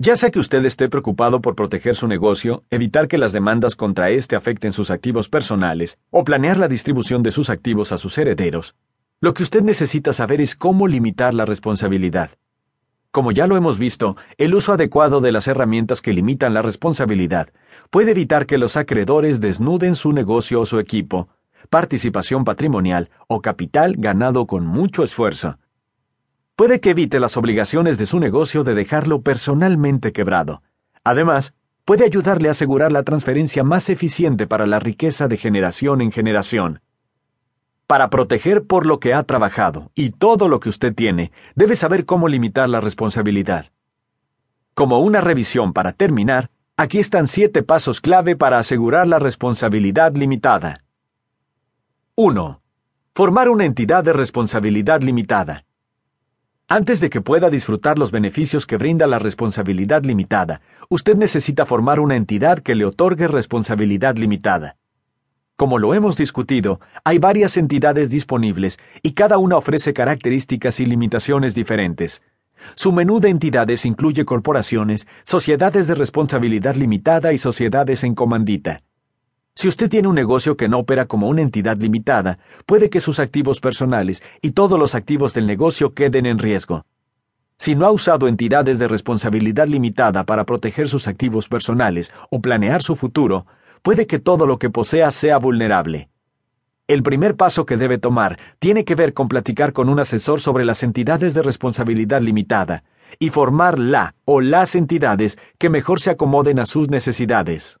Ya sea que usted esté preocupado por proteger su negocio, evitar que las demandas contra éste afecten sus activos personales o planear la distribución de sus activos a sus herederos, lo que usted necesita saber es cómo limitar la responsabilidad. Como ya lo hemos visto, el uso adecuado de las herramientas que limitan la responsabilidad puede evitar que los acreedores desnuden su negocio o su equipo, participación patrimonial o capital ganado con mucho esfuerzo puede que evite las obligaciones de su negocio de dejarlo personalmente quebrado. Además, puede ayudarle a asegurar la transferencia más eficiente para la riqueza de generación en generación. Para proteger por lo que ha trabajado y todo lo que usted tiene, debe saber cómo limitar la responsabilidad. Como una revisión para terminar, aquí están siete pasos clave para asegurar la responsabilidad limitada. 1. Formar una entidad de responsabilidad limitada. Antes de que pueda disfrutar los beneficios que brinda la responsabilidad limitada, usted necesita formar una entidad que le otorgue responsabilidad limitada. Como lo hemos discutido, hay varias entidades disponibles y cada una ofrece características y limitaciones diferentes. Su menú de entidades incluye corporaciones, sociedades de responsabilidad limitada y sociedades en comandita. Si usted tiene un negocio que no opera como una entidad limitada, puede que sus activos personales y todos los activos del negocio queden en riesgo. Si no ha usado entidades de responsabilidad limitada para proteger sus activos personales o planear su futuro, puede que todo lo que posea sea vulnerable. El primer paso que debe tomar tiene que ver con platicar con un asesor sobre las entidades de responsabilidad limitada y formar la o las entidades que mejor se acomoden a sus necesidades.